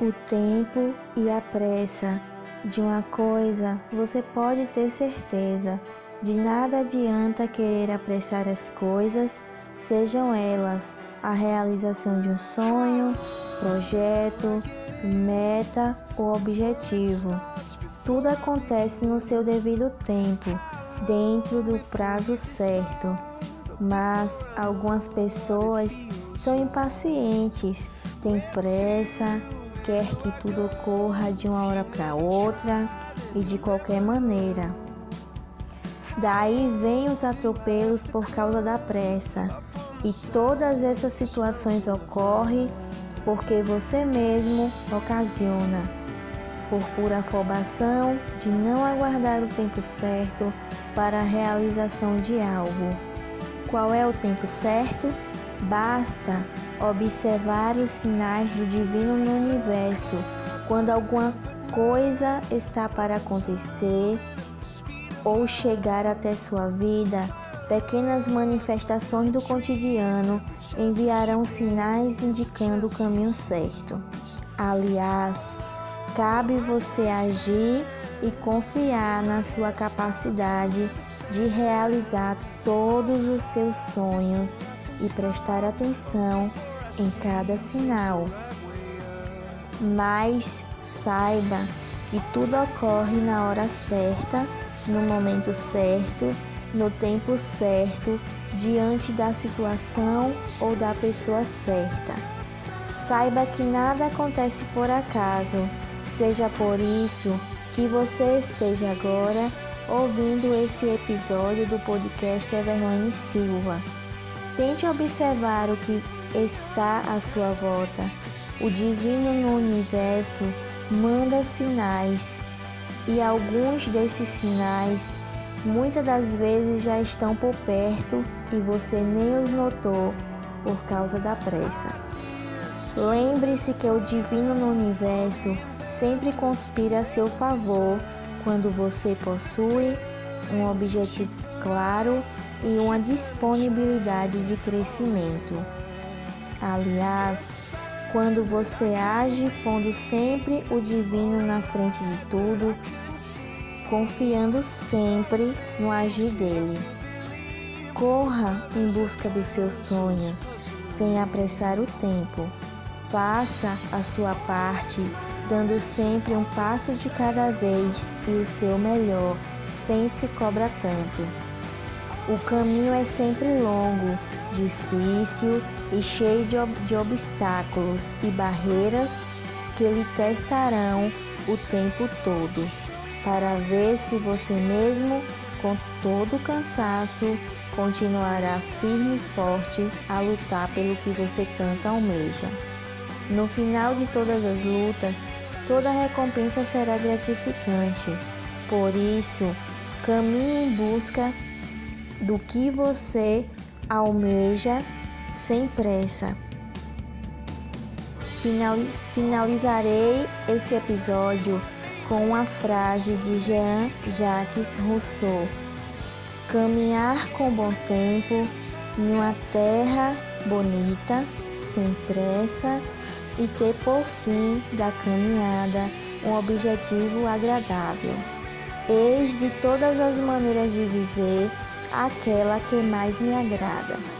O tempo e a pressa de uma coisa você pode ter certeza. De nada adianta querer apressar as coisas, sejam elas a realização de um sonho, projeto, meta ou objetivo. Tudo acontece no seu devido tempo, dentro do prazo certo. Mas algumas pessoas são impacientes, têm pressa, quer que tudo ocorra de uma hora para outra e de qualquer maneira. Daí vem os atropelos por causa da pressa. E todas essas situações ocorrem porque você mesmo ocasiona, por pura afobação de não aguardar o tempo certo para a realização de algo. Qual é o tempo certo? Basta observar os sinais do divino no universo. Quando alguma coisa está para acontecer ou chegar até sua vida, pequenas manifestações do cotidiano enviarão sinais indicando o caminho certo. Aliás, cabe você agir e confiar na sua capacidade de realizar todos os seus sonhos e prestar atenção em cada sinal. Mas saiba que tudo ocorre na hora certa, no momento certo, no tempo certo, diante da situação ou da pessoa certa. Saiba que nada acontece por acaso, seja por isso que você esteja agora ouvindo esse episódio do podcast Everlane Silva. Tente observar o que está à sua volta. O divino no universo manda sinais e alguns desses sinais muitas das vezes já estão por perto e você nem os notou por causa da pressa. Lembre-se que o divino no universo sempre conspira a seu favor quando você possui um objetivo claro e uma disponibilidade de crescimento. Aliás, quando você age pondo sempre o divino na frente de tudo, confiando sempre no agir dele. Corra em busca dos seus sonhos, sem apressar o tempo. Faça a sua parte, dando sempre um passo de cada vez e o seu melhor, sem se cobrar tanto. O caminho é sempre longo, difícil e cheio de, ob de obstáculos e barreiras que lhe testarão o tempo todo, para ver se você mesmo, com todo o cansaço, continuará firme e forte a lutar pelo que você tanto almeja. No final de todas as lutas, toda recompensa será gratificante. Por isso, caminhe em busca do que você almeja sem pressa. Finalizarei esse episódio com uma frase de Jean-Jacques Rousseau: Caminhar com bom tempo em uma terra bonita, sem pressa, e ter por fim da caminhada um objetivo agradável. Eis de todas as maneiras de viver aquela que mais me agrada.